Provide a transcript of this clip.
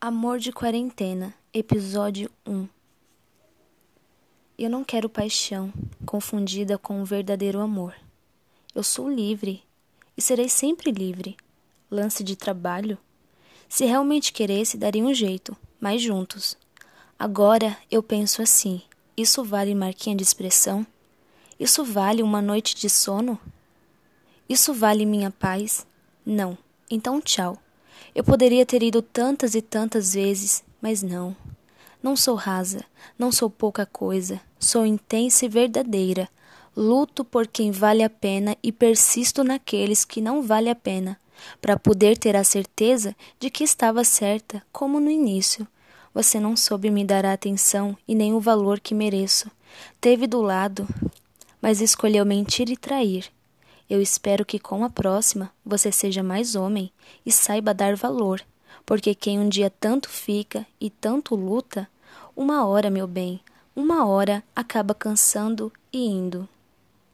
Amor de Quarentena, Episódio 1 Eu não quero paixão, confundida com um verdadeiro amor. Eu sou livre e serei sempre livre. Lance de trabalho? Se realmente queresse, daria um jeito, mas juntos. Agora eu penso assim: isso vale marquinha de expressão? Isso vale uma noite de sono? Isso vale minha paz? Não. Então, tchau. Eu poderia ter ido tantas e tantas vezes, mas não. Não sou rasa, não sou pouca coisa, sou intensa e verdadeira. Luto por quem vale a pena e persisto naqueles que não vale a pena, para poder ter a certeza de que estava certa, como no início. Você não soube me dar a atenção e nem o valor que mereço. Teve do lado, mas escolheu mentir e trair. Eu espero que com a próxima você seja mais homem e saiba dar valor, porque quem um dia tanto fica e tanto luta, uma hora, meu bem, uma hora acaba cansando e indo.